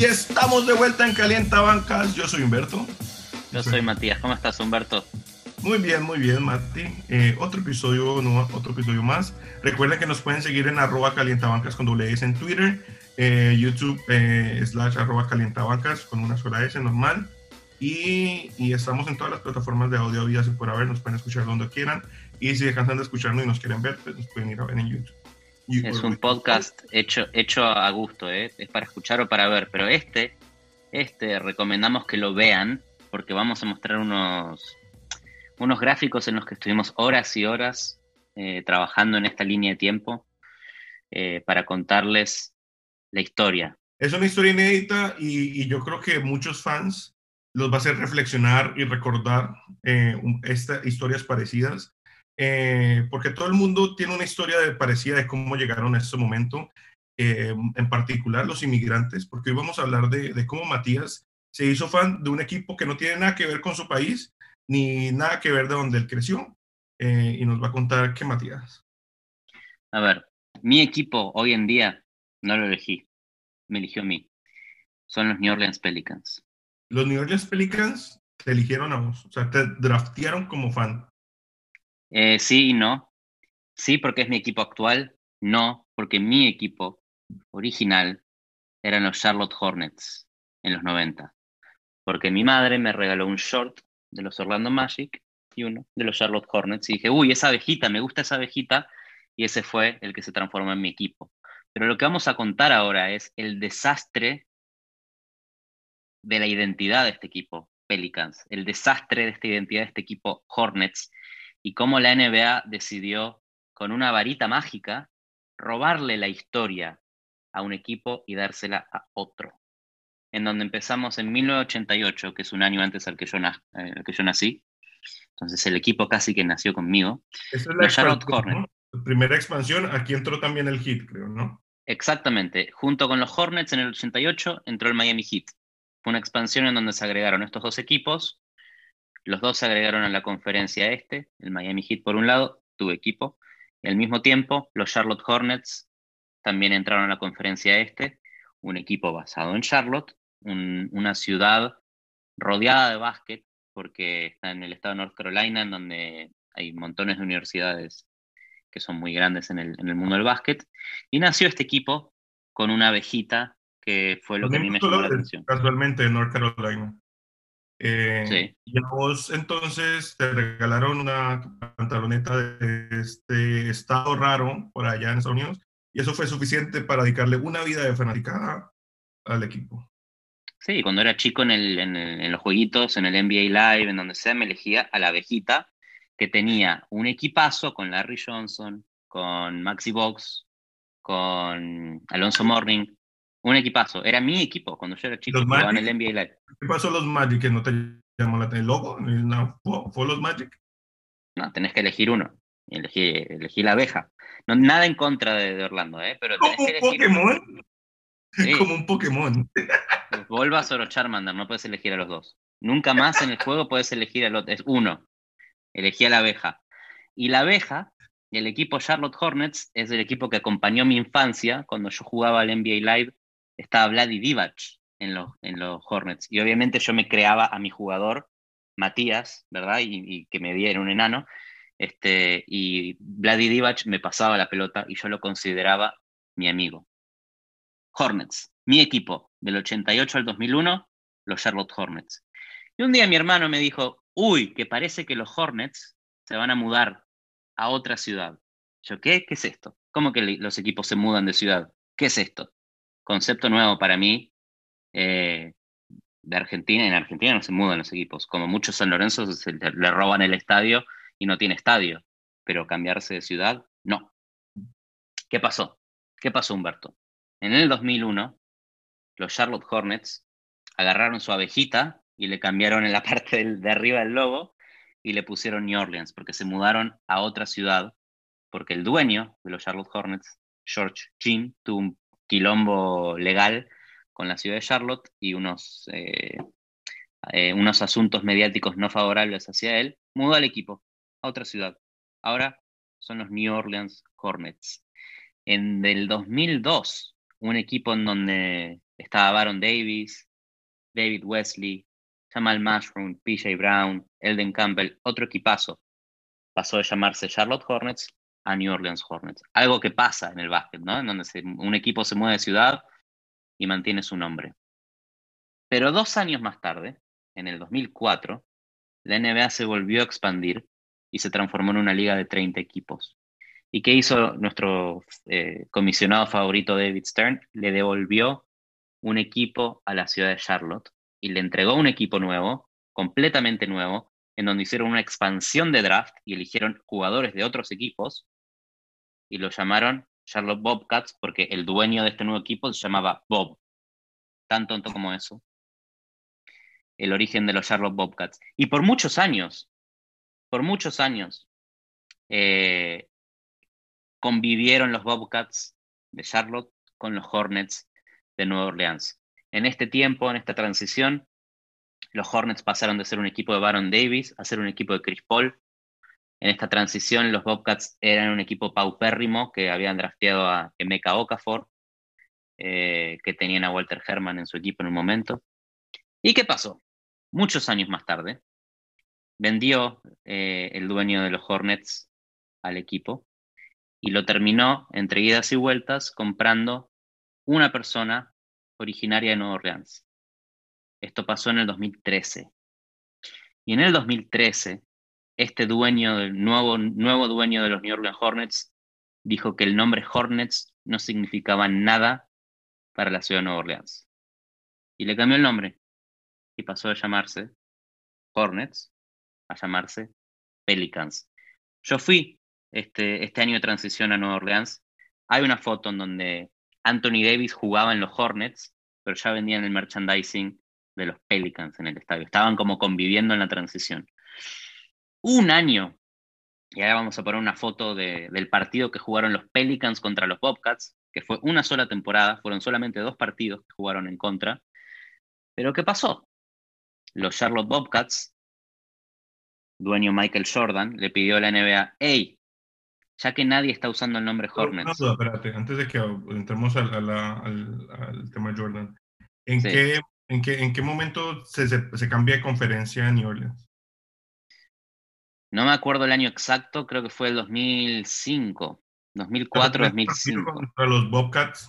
Y estamos de vuelta en Calienta Bancas. Yo soy Humberto. Yo soy Matías. ¿Cómo estás, Humberto? Muy bien, muy bien, Mati. Eh, otro episodio, no, otro episodio más. Recuerden que nos pueden seguir en arroba calientabancas con doble S en Twitter, eh, YouTube eh, slash arroba calientabancas con una sola S normal. Y, y, estamos en todas las plataformas de audio vías y por haber, nos pueden escuchar donde quieran. Y si dejan de escucharnos y nos quieren ver, pues nos pueden ir a ver en YouTube. Es un podcast hecho, hecho a gusto, ¿eh? es para escuchar o para ver, pero este, este recomendamos que lo vean porque vamos a mostrar unos, unos gráficos en los que estuvimos horas y horas eh, trabajando en esta línea de tiempo eh, para contarles la historia. Es una historia inédita y, yo creo que muchos fans los va a hacer reflexionar y recordar estas historias parecidas eh, porque todo el mundo tiene una historia de, parecida de cómo llegaron a ese momento, eh, en particular los inmigrantes, porque hoy vamos a hablar de, cómo Matías se hizo fan de un equipo que no tiene nada que ver con su país, ni nada que ver de donde él creció, eh, y nos va a contar qué Matías. A ver, mi equipo hoy en día no lo elegí, me eligió a mí. Son los New Orleans Pelicans. Los New Orleans Pelicans te eligieron a vos, o sea, te draftearon como fan. Eh, sí y no. Sí, porque es mi equipo actual. No, porque mi equipo original eran los Charlotte Hornets en los 90. Porque mi madre me regaló un short de los Orlando Magic y uno de los Charlotte Hornets. Y dije, uy, esa abejita, me gusta esa abejita. Y ese fue el que se transformó en mi equipo. Pero lo que vamos a contar ahora es el desastre de la identidad de este equipo, Pelicans, el desastre de esta identidad de este equipo Hornets y cómo la NBA decidió, con una varita mágica, robarle la historia a un equipo y dársela a otro. En donde empezamos en 1988, que es un año antes al que yo, eh, que yo nací. Entonces el equipo casi que nació conmigo. Esa es la Charlotte Hornets. Primera expansión, aquí entró también el Heat, creo, ¿no? Exactamente. Junto con los Hornets en el 88 entró el Miami Heat. Fue una expansión en donde se agregaron estos dos equipos los dos se agregaron a la conferencia este, el Miami Heat por un lado, tu equipo, y al mismo tiempo los Charlotte Hornets también entraron a la conferencia este, un equipo basado en Charlotte, una ciudad rodeada de básquet, porque está en el estado de North Carolina, en donde hay montones de universidades que son muy grandes en el, en el mundo del básquet, y nació este equipo con una abejita que fue lo que a mí me llamó la atención. Casualmente en North Carolina. Eh, y a vos entonces te regalaron una pantaloneta de este estado raro por allá en Estados Unidos y eso fue suficiente para dedicarle una vida de fanaticada al equipo. Sí, cuando era chico en, el, en, los jueguitos, en el NBA Live, en donde sea, me elegía a la abejita que tenía un equipazo con Larry Johnson, con Maxi Box, con Alonso Morning, un equipazo. Era mi equipo cuando yo era chico. Jugaba en el NBA Live. ¿Qué pasó los Magic que no te llamó la atención? ¿El logo? No, ¿Fue los Magic? No, tenés que elegir uno. Elegí, elegí la abeja. No, nada en contra de, Orlando, ¿eh? Pero ¿Como un Pokémon? Como un Pokémon. Volvas o Charmander, no puedes elegir a los dos. Nunca más en el juego puedes elegir al otro. Es uno. Elegí a la abeja. Y la abeja, el equipo Charlotte Hornets, es el equipo que acompañó mi infancia cuando yo jugaba al NBA Live estaba Vladi Divac en los, en los Hornets. Y obviamente yo me creaba a mi jugador, Matías, ¿verdad? Y, que me diera un enano. Este, y Vladi Divac me pasaba la pelota y yo lo consideraba mi amigo. Hornets, mi equipo, del 88 al 2001, los Charlotte Hornets. Y un día mi hermano me dijo, uy, que parece que los Hornets se van a mudar a otra ciudad. Yo, ¿qué? ¿Qué es esto? ¿Cómo que los equipos se mudan de ciudad? ¿Qué es esto? Concepto nuevo para mí eh, de Argentina. En Argentina no se mudan los equipos. Como muchos San Lorenzo le roban el estadio y no tiene estadio. Pero cambiarse de ciudad, no. ¿Qué pasó? ¿Qué pasó, Humberto? En el 2001, los Charlotte Hornets agarraron su abejita y le cambiaron en la parte de arriba del logo y le pusieron New Orleans porque se mudaron a otra ciudad porque el dueño de los Charlotte Hornets, George Jean, tuvo un quilombo legal con la ciudad de Charlotte y unos, eh, eh, unos asuntos mediáticos no favorables hacia él, mudó al equipo a otra ciudad. Ahora son los New Orleans Hornets. En el 2002, un equipo en donde Estaba Baron Davis, David Wesley, Jamal Mushroom, PJ Brown, Elden Campbell, otro equipazo. Pasó de llamarse Charlotte Hornets a New Orleans Hornets. Algo que pasa en el básquet, ¿no? En donde un equipo se mueve de ciudad y mantiene su nombre. Pero dos años más tarde, en el 2004, la NBA se volvió a expandir y se transformó en una liga de 30 equipos. ¿Y qué hizo nuestro eh, comisionado favorito David Stern? Le devolvió un equipo a la ciudad de Charlotte y le entregó un equipo nuevo, completamente nuevo, en donde hicieron una expansión de draft y eligieron jugadores de otros equipos y lo llamaron Charlotte Bobcats porque el dueño de este nuevo equipo se llamaba Bob. Tan tonto como eso. El origen de los Charlotte Bobcats. Y por muchos años, por muchos años, eh, convivieron los Bobcats de Charlotte con los Hornets de Nueva Orleans. En este tiempo, en esta transición, los Hornets pasaron de ser un equipo de Baron Davis a ser un equipo de Chris Paul. En esta transición, los Bobcats eran un equipo paupérrimo que habían drafteado a Emeka Okafor, eh, que tenían a Walter Herman en su equipo en un momento. ¿Y qué pasó? Muchos años más tarde, vendió eh, el dueño de los Hornets al equipo y lo terminó entre idas y vueltas comprando una persona originaria de Nueva Orleans. Esto pasó en el 2013. Y en el 2013, este dueño, el nuevo, nuevo dueño de los New Orleans Hornets, dijo que el nombre Hornets no significaba nada para la ciudad de Nueva Orleans. Y le cambió el nombre. Y pasó de llamarse Hornets a llamarse Pelicans. Yo fui este, este año de transición a Nueva Orleans. Hay una foto en donde Anthony Davis jugaba en los Hornets, pero ya vendían el merchandising de los Pelicans en el estadio. Estaban como conviviendo en la transición. Un año, y ahora vamos a poner una foto del partido que jugaron los Pelicans contra los Bobcats, que fue una sola temporada, fueron solamente dos partidos que jugaron en contra. Pero ¿qué pasó? Los Charlotte Bobcats, dueño Michael Jordan, le pidió a la NBA, hey, ya que nadie está usando el nombre Hornets. No, espérate, antes de que entremos al, al, tema Jordan, ¿en, qué, en, qué, ¿en qué momento se, se, cambia de conferencia en New Orleans? No me acuerdo el año exacto, creo que fue el 2005, 2004, 2005. Contra los Bobcats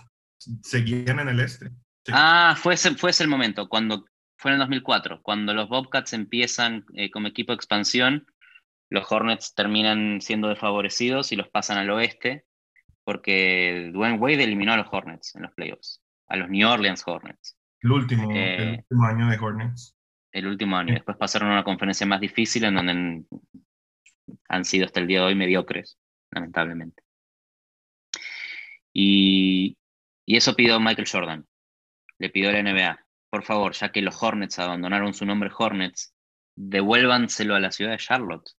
seguían en el este. Ah, fue ese, fue ese el momento, cuando fue en el 2004, cuando los Bobcats empiezan eh, como equipo de expansión los Hornets terminan siendo desfavorecidos y los pasan al oeste porque Dwayne Wade eliminó a los Hornets en los playoffs, a los New Orleans Hornets. El último, el eh, último año de Hornets. El último año. Después pasaron a una conferencia más difícil en donde han sido hasta el día de hoy mediocres, lamentablemente. Y, eso pidió Michael Jordan. Le pidió la NBA, por favor, ya que los Hornets abandonaron su nombre Hornets, devuélvanselo a la ciudad de Charlotte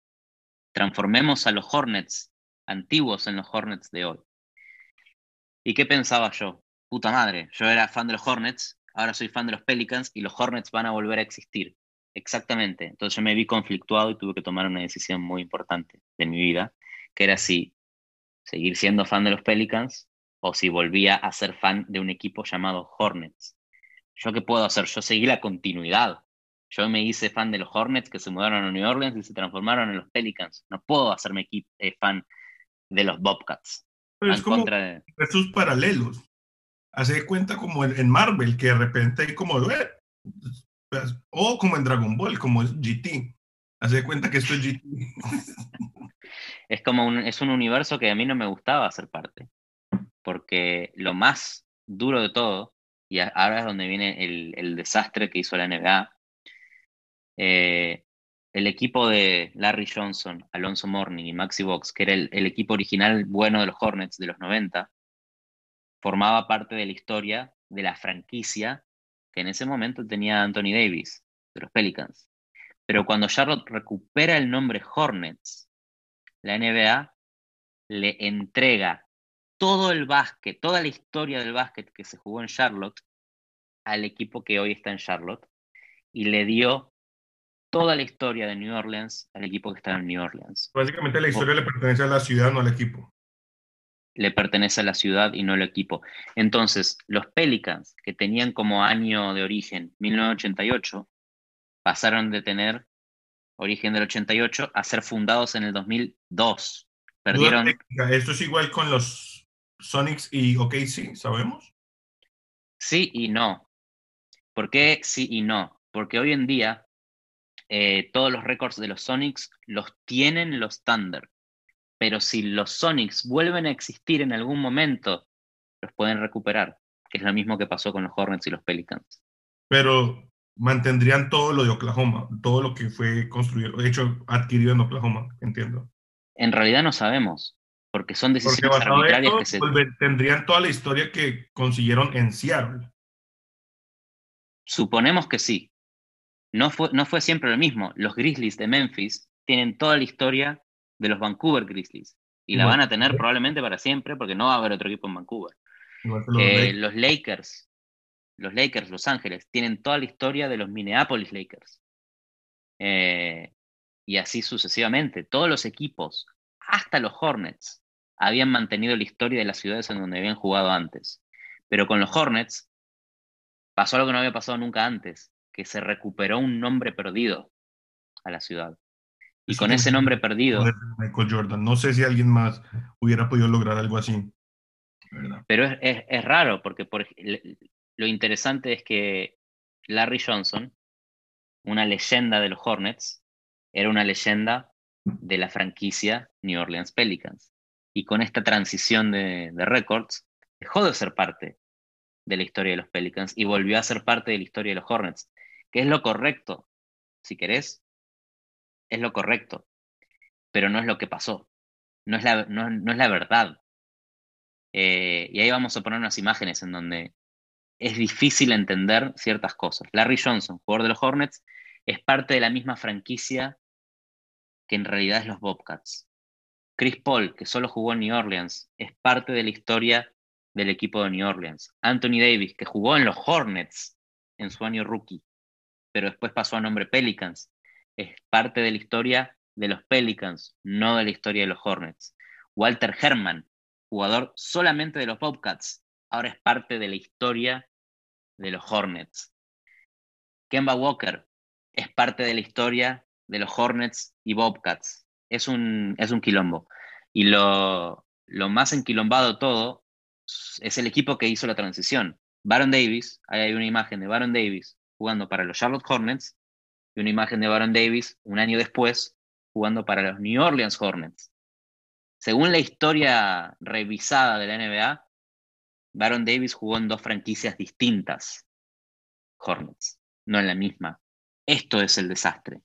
transformemos a los Hornets antiguos en los Hornets de hoy. ¿Y qué pensaba yo? Puta madre, yo era fan de los Hornets, ahora soy fan de los Pelicans y los Hornets van a volver a existir. Exactamente. Entonces yo me vi conflictuado y tuve que tomar una decisión muy importante de mi vida, que era si seguir siendo fan de los Pelicans o si volvía a ser fan de un equipo llamado Hornets. ¿Yo qué puedo hacer? Yo seguí la continuidad. Yo me hice fan de los Hornets que se mudaron a New Orleans y se transformaron en los Pelicans. No puedo hacerme eh, fan de los Bobcats. Pero es como de... paralelos. Hace cuenta como en, Marvel, que de repente hay como, eh, pues, o como en Dragon Ball, como es GT. Hace cuenta que esto es GT. es como un, es un universo que a mí no me gustaba ser parte. Porque lo más duro de todo, y ahora es donde viene el, el desastre que hizo la NBA, eh, el equipo de Larry Johnson, Alonso Morning y Maxi Box, que era el, equipo original bueno de los Hornets de los 90, formaba parte de la historia de la franquicia que en ese momento tenía Anthony Davis, de los Pelicans. Pero cuando Charlotte recupera el nombre Hornets, la NBA le entrega todo el básquet, toda la historia del básquet que se jugó en Charlotte al equipo que hoy está en Charlotte y le dio toda la historia de New Orleans al equipo que está en New Orleans. Básicamente la historia le pertenece a la ciudad, no al equipo. Le pertenece a la ciudad y no al equipo. Entonces, los Pelicans, que tenían como año de origen 1988, pasaron de tener origen del 88 a ser fundados en el 2002. Perdieron. ¿Esto es igual con los Sonics y OKC, sabemos? Sí y no. ¿Por qué sí y no? Porque hoy en día eh, todos los récords de los Sonics los tienen los Thunder. Pero si los Sonics vuelven a existir en algún momento, los pueden recuperar, que es lo mismo que pasó con los Hornets y los Pelicans. Pero mantendrían todo lo de Oklahoma, todo lo que fue construido, hecho, adquirido en Oklahoma, entiendo. En realidad no sabemos, porque son decisiones arbitrarias que se... Tendrían toda la historia que consiguieron en Seattle. Suponemos que sí, no fue, no fue siempre lo mismo. Los Grizzlies de Memphis tienen toda la historia de los Vancouver Grizzlies y la van a tener probablemente para siempre porque no va a haber otro equipo en Vancouver. Eh, los Lakers, los Lakers, Los Ángeles, tienen toda la historia de los Minneapolis Lakers. Eh, y así sucesivamente. Todos los equipos, hasta los Hornets, habían mantenido la historia de las ciudades en donde habían jugado antes. Pero con los Hornets pasó algo que no había pasado nunca antes que se recuperó un nombre perdido a la ciudad. Y con ese nombre perdido... Michael Jordan. No sé si alguien más hubiera podido lograr algo así. Pero es, raro, porque por, lo interesante es que Larry Johnson, una leyenda de los Hornets, era una leyenda de la franquicia New Orleans Pelicans. Y con esta transición de, de records, dejó de ser parte de la historia de los Pelicans y volvió a ser parte de la historia de los Hornets que es lo correcto, si querés, es lo correcto, pero no es lo que pasó, no es la, no, es la verdad. Eh, y ahí vamos a poner unas imágenes en donde es difícil entender ciertas cosas. Larry Johnson, jugador de los Hornets, es parte de la misma franquicia que en realidad es los Bobcats. Chris Paul, que solo jugó en New Orleans, es parte de la historia del equipo de New Orleans. Anthony Davis, que jugó en los Hornets en su año rookie, pero después pasó a nombre Pelicans. Es parte de la historia de los Pelicans, no de la historia de los Hornets. Walter Herman, jugador solamente de los Bobcats, ahora es parte de la historia de los Hornets. Kemba Walker es parte de la historia de los Hornets y Bobcats. Es un, es un quilombo. Y lo, lo más enquilombado todo es el equipo que hizo la transición. Baron Davis, ahí hay una imagen de Baron Davis jugando para los Charlotte Hornets y una imagen de Baron Davis un año después jugando para los New Orleans Hornets. Según la historia revisada de la NBA, Baron Davis jugó en dos franquicias distintas, Hornets, no en la misma. Esto es el desastre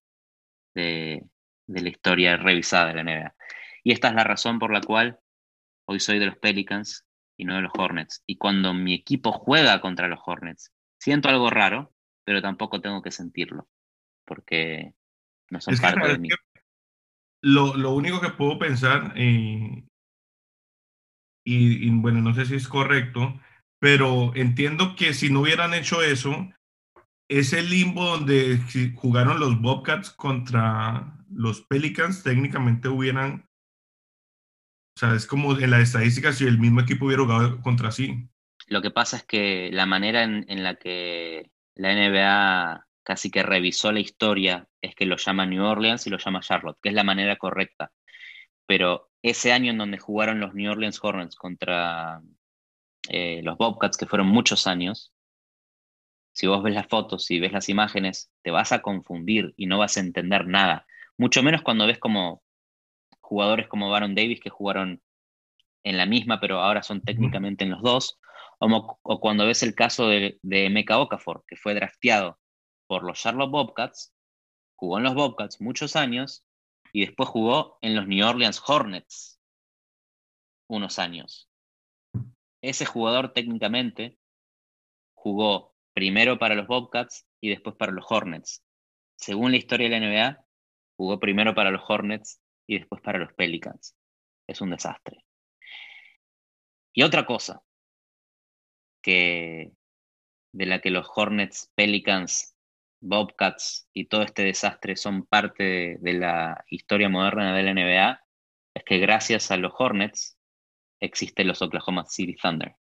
de, de la historia revisada de la NBA. Y esta es la razón por la cual hoy soy de los Pelicans y no de los Hornets. Y cuando mi equipo juega contra los Hornets, siento algo raro, pero tampoco tengo que sentirlo, porque no son parte de mí. Lo, lo, único que puedo pensar, eh, y, bueno, no sé si es correcto, pero entiendo que si no hubieran hecho eso, ese limbo donde jugaron los Bobcats contra los Pelicans, técnicamente hubieran, o sea, es como en la estadística si el mismo equipo hubiera jugado contra sí. Lo que pasa es que la manera en, en la que la NBA casi que revisó la historia, es que lo llama New Orleans y lo llama Charlotte, que es la manera correcta. Pero ese año en donde jugaron los New Orleans Hornets contra eh, los Bobcats, que fueron muchos años, si vos ves las fotos y ves las imágenes, te vas a confundir y no vas a entender nada. Mucho menos cuando ves como jugadores como Baron Davis que jugaron en la misma, pero ahora son técnicamente en los dos, o, cuando ves el caso de, de Meka Okafor, que fue drafteado por los Charlotte Bobcats, jugó en los Bobcats muchos años y después jugó en los New Orleans Hornets unos años. Ese jugador técnicamente jugó primero para los Bobcats y después para los Hornets. Según la historia de la NBA, jugó primero para los Hornets y después para los Pelicans. Es un desastre. Y otra cosa, que, de la que los Hornets, Pelicans, Bobcats y todo este desastre son parte de, la historia moderna de la NBA, es que gracias a los Hornets existen los Oklahoma City Thunder.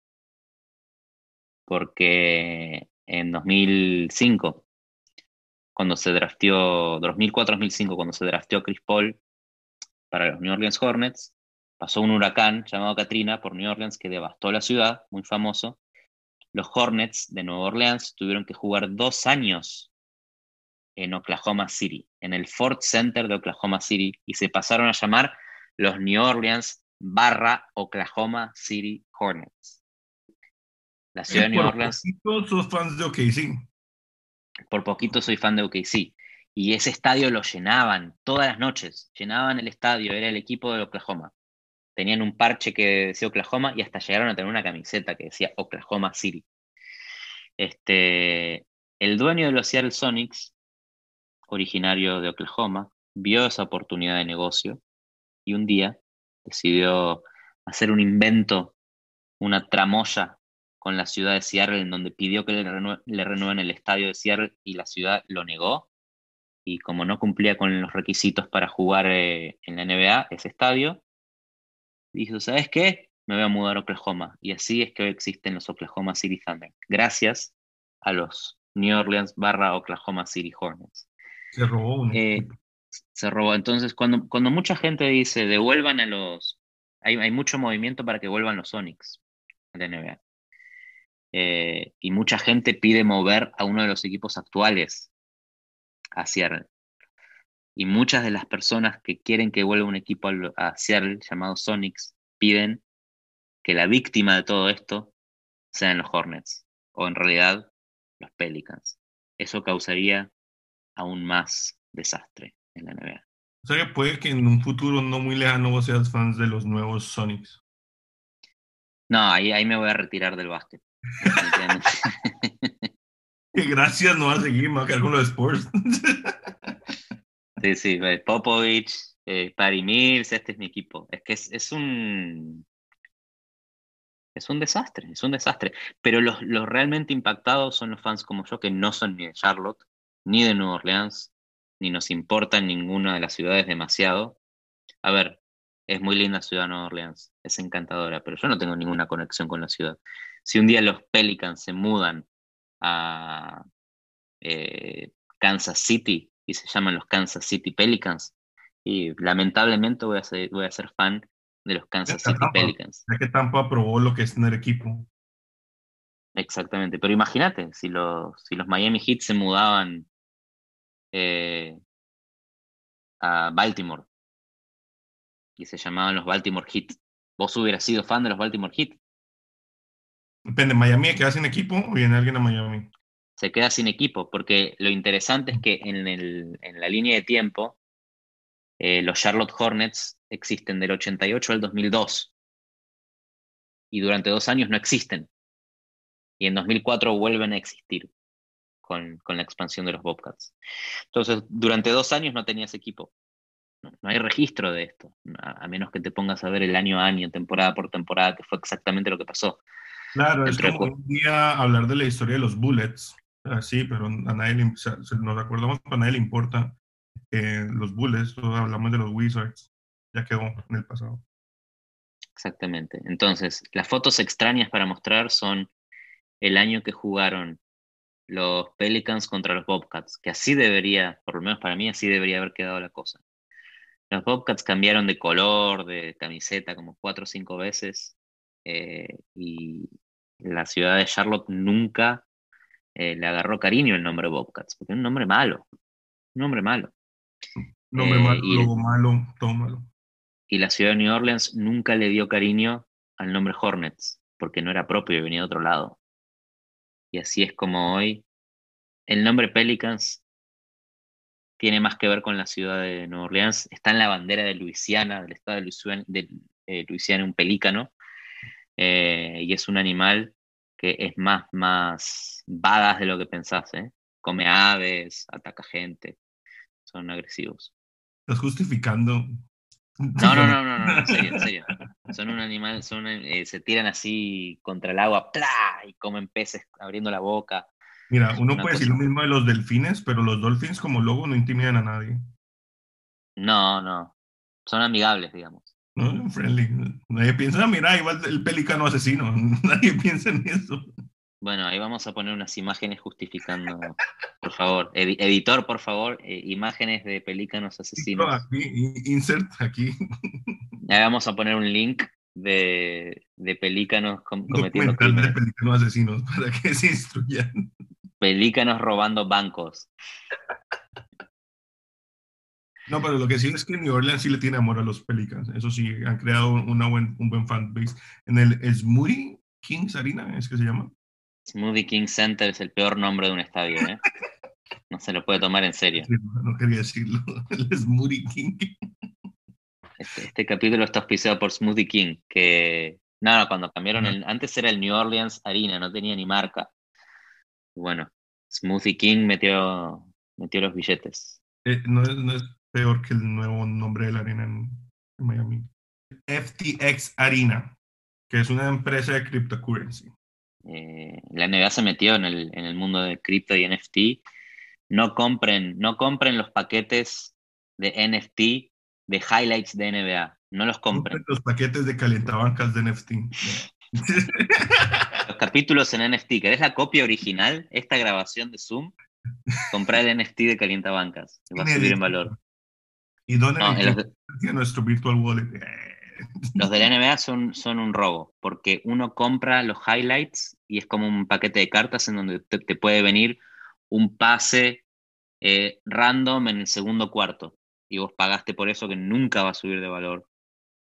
Porque en 2005, cuando se drafteó, 2004-2005, cuando se drafteó Chris Paul para los New Orleans Hornets, pasó un huracán llamado Katrina por New Orleans que devastó la ciudad, muy famoso. Los Hornets de Nueva Orleans tuvieron que jugar dos años en Oklahoma City, en el Ford Center de Oklahoma City, y se pasaron a llamar los New Orleans barra Oklahoma City Hornets. La ciudad de New Orleans. Por poquito fans de OKC. Por poquito soy fan de OKC. Y ese estadio lo llenaban todas las noches. Llenaban el estadio, era el equipo de Oklahoma. Tenían un parche que decía Oklahoma y hasta llegaron a tener una camiseta que decía Oklahoma City. Este, el dueño de los Seattle Sonics, originario de Oklahoma, vio esa oportunidad de negocio y un día decidió hacer un invento, una tramoya con la ciudad de Seattle, en donde pidió que le, renueven el estadio de Seattle y la ciudad lo negó. Y como no cumplía con los requisitos para jugar eh, en la NBA, ese estadio, dijo, ¿sabes qué? Me voy a mudar a Oklahoma. Y así es que hoy existen los Oklahoma City Thunder. Gracias a los New Orleans barra Oklahoma City Hornets. Se robó eh, Se robó. Entonces, cuando, cuando mucha gente dice, devuelvan a los... Hay, hay mucho movimiento para que vuelvan los Sonics a la NBA. Eh, y mucha gente pide mover a uno de los equipos actuales a Seattle. Y muchas de las personas que quieren que vuelva un equipo a Seattle llamado Sonics piden que la víctima de todo esto sean los Hornets, o en realidad los Pelicans. Eso causaría aún más desastre en la NBA. O sea que puede que en un futuro no muy lejano vos seas fans de los nuevos Sonics. No, ahí, ahí me voy a retirar del básquet. Gracias, no va a seguir, me con los Sports. sí, sí, Popovich, eh, Patty Mills, este es mi equipo. Es que es, un. Es un desastre, es un desastre. Pero los, los realmente impactados son los fans como yo, que no son ni de Charlotte, ni de Nueva Orleans, ni nos importa ninguna de las ciudades demasiado. A ver, es muy linda ciudad Nueva Orleans, es encantadora, pero yo no tengo ninguna conexión con la ciudad si un día los Pelicans se mudan a eh, Kansas City y se llaman los Kansas City Pelicans, y lamentablemente voy a ser, voy a ser fan de los Kansas City Pelicans. Ya que Tampa aprobó lo que es tener equipo. Exactamente, pero imagínate, si los, si los Miami Heat se mudaban eh, a Baltimore y se llamaban los Baltimore Heat, ¿vos hubieras sido fan de los Baltimore Heat? Depende, ¿Miami queda sin equipo o viene alguien a Miami? Se queda sin equipo, porque lo interesante es que en, el, en la línea de tiempo, eh, los Charlotte Hornets existen del 88 al 2002. Y durante dos años no existen. Y en 2004 vuelven a existir con, con la expansión de los Bobcats. Entonces, durante dos años no tenías equipo. No, hay registro de esto, a, a, menos que te pongas a ver el año a año, temporada por temporada, que fue exactamente lo que pasó. Claro, es como un día hablar de la historia de los Bullets, así, pero a nadie le, nos acordamos, pero a nadie le importa eh, los Bullets, todos hablamos de los Wizards, ya quedó en el pasado. Exactamente. Entonces, las fotos extrañas para mostrar son el año que jugaron los Pelicans contra los Bobcats, que así debería, por lo menos para mí, así debería haber quedado la cosa. Los Bobcats cambiaron de color, de camiseta como cuatro o cinco veces eh, y la ciudad de Charlotte nunca eh, le agarró cariño el nombre Bobcats, porque es un nombre malo, un nombre malo. Nombre malo, eh, malo, todo malo. Y la ciudad de New Orleans nunca le dio cariño al nombre Hornets, porque no era propio y venía de otro lado. Y así es como hoy el nombre Pelicans tiene más que ver con la ciudad de Nueva Orleans. Está en la bandera de Luisiana, del estado de Luisiana, de, Luisiana un pelícano, eh, y es un animal que es más, más vagas de lo que pensás, ¿eh? Come aves, ataca gente, son agresivos. ¿Estás justificando? No, no, no, no, no, en serio, en serio. Son un animal, son, eh, se tiran así contra el agua, ¡plá! y comen peces abriendo la boca. Mira, uno puede decir lo mismo de los delfines, pero los dolphins como lobo no intimidan a nadie. No, no. Son amigables, digamos. No, friendly. Nadie piensa, mira, igual el pelícano asesino. Nadie piensa en eso. Bueno, ahí vamos a poner unas imágenes justificando. Por favor, editor, por favor, eh, imágenes de pelícanos asesinos. Aquí, insert aquí. Ahí vamos a poner un link de, de pelícanos cometiendo crímenes. de pelícanos asesinos para que se instruyan. Pelícanos robando bancos. No, pero lo que sí es que New Orleans sí le tiene amor a los Pelicans. Eso sí, han creado una buen, un buen fanbase. En el Smoothie Kings Arena, ¿es que se llama? Smoothie King Center es el peor nombre de un estadio, ¿eh? No se lo puede tomar en serio. no, quería decirlo. El Smoothie King. Este, este, capítulo está auspiciado por Smoothie King, que nada, cuando cambiaron el, antes era el New Orleans Arena, no tenía ni marca. Bueno, Smoothie King metió, metió los billetes. Eh, no, es, peor que el nuevo nombre de la arena en, Miami. FTX Arena, que es una empresa de cryptocurrency. Eh, la NBA se metió en el, en el mundo de cripto y NFT. No compren, no compren los paquetes de NFT de highlights de NBA. No los compren. Los paquetes de calentabancas de NFT. los capítulos en NFT. ¿Querés la copia original? Esta grabación de Zoom. Comprar el NFT de calientabancas. Va a subir en valor. ¿Y dónde no, nuestro virtual wallet? Los de la NBA son, son un robo, porque uno compra los highlights y es como un paquete de cartas en donde te, puede venir un pase eh, random en el segundo cuarto y vos pagaste por eso que nunca va a subir de valor.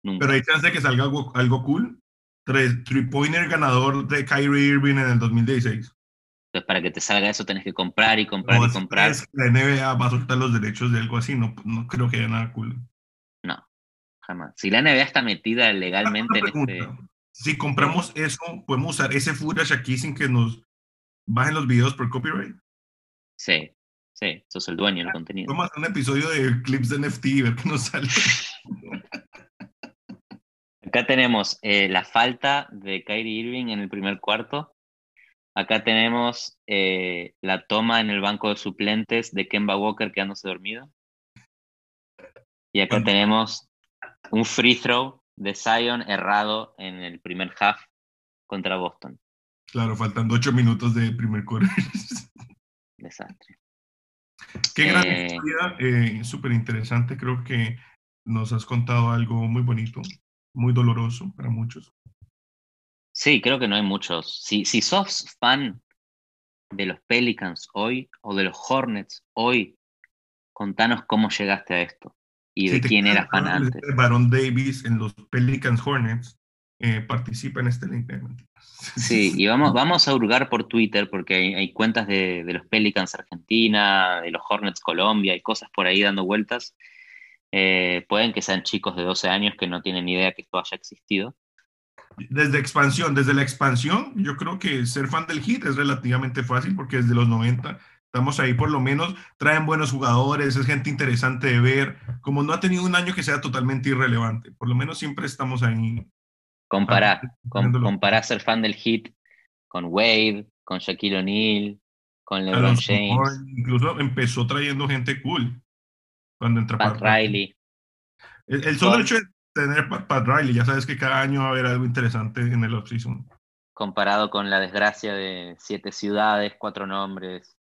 Pero hay chance de que salga algo, algo cool. Three-pointer ganador de Kyrie Irving en el 2016. Entonces, para que te salga eso, tenés que comprar y comprar y comprar. Es la NBA va a soltar los derechos de algo así, no, no creo que haya nada cool. Jamás. Si la NBA está metida legalmente en este. Si compramos eso, podemos usar ese footage aquí sin que nos bajen los videos por copyright. Sí, Sí, sos el dueño del contenido. Vamos a hacer un episodio de clips de NFT y ver qué nos sale. Acá tenemos eh, la falta de Kyrie Irving en el primer cuarto. Acá tenemos eh, la toma en el banco de suplentes de Kemba Walker quedándose dormido. Y acá tenemos un free throw de Zion errado en el primer half contra Boston. Claro, faltando ocho minutos de primer quarter. Desastre. Qué gran eh, historia, eh, súper interesante. Creo que nos has contado algo muy bonito, muy doloroso para muchos. Sí, creo que no hay muchos. Si, si sos fan de los Pelicans hoy o de los Hornets hoy, contanos cómo llegaste a esto y de quién eras fan antes. Baron Davis en los Pelicans Hornets eh, participa en este link. Sí, y vamos, vamos a hurgar por Twitter porque hay, cuentas de, los Pelicans Argentina, de los Hornets Colombia, y cosas por ahí dando vueltas. Eh, pueden que sean chicos de 12 años que no tienen ni idea que esto haya existido. Desde expansión, desde la expansión, yo creo que ser fan del hit es relativamente fácil porque desde los 90 estamos ahí por lo menos, traen buenos jugadores, es gente interesante de ver, como no ha tenido un año que sea totalmente irrelevante, por lo menos siempre estamos ahí Compará, ah, ser fan del hit con Wade, con Shaquille O'Neal, con LeBron James. Incluso empezó trayendo gente cool cuando entra Pat, Riley. El, solo hecho de tener Pat, Pat, Riley, ya sabes que cada año va a haber algo interesante en el offseason. Comparado con la desgracia de siete ciudades, cuatro nombres,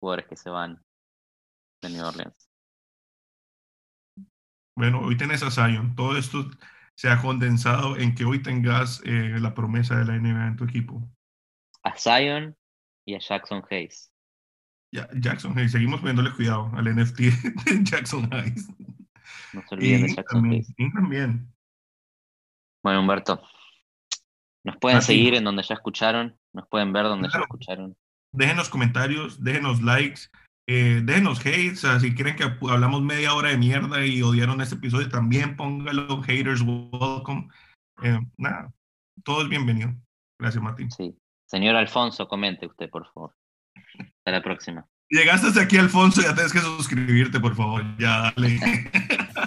jugadores que se van de New Orleans. Bueno, hoy tenés a Zion. Todo esto se ha condensado en que hoy tengas eh, la promesa de la NBA en tu equipo? A Zion y a Jackson Hayes. Ya, Jackson Hayes, seguimos poniéndole cuidado al NFT de Jackson Hayes. No se olviden de Jackson también, Hayes. También. Bueno, Humberto, nos pueden seguir en donde ya escucharon, nos pueden ver donde ya escucharon. Déjenos comentarios, déjenos likes, eh, déjenos hate, si quieren que hablamos media hora de mierda y odiaron este episodio, también póngalo, haters welcome. Eh, nada, todo es bienvenido. Gracias, Martín. Sí. Señor Alfonso, comente usted, por favor. Hasta la próxima. Llegaste hasta aquí, Alfonso, ya tienes que suscribirte, por favor. Ya, dale.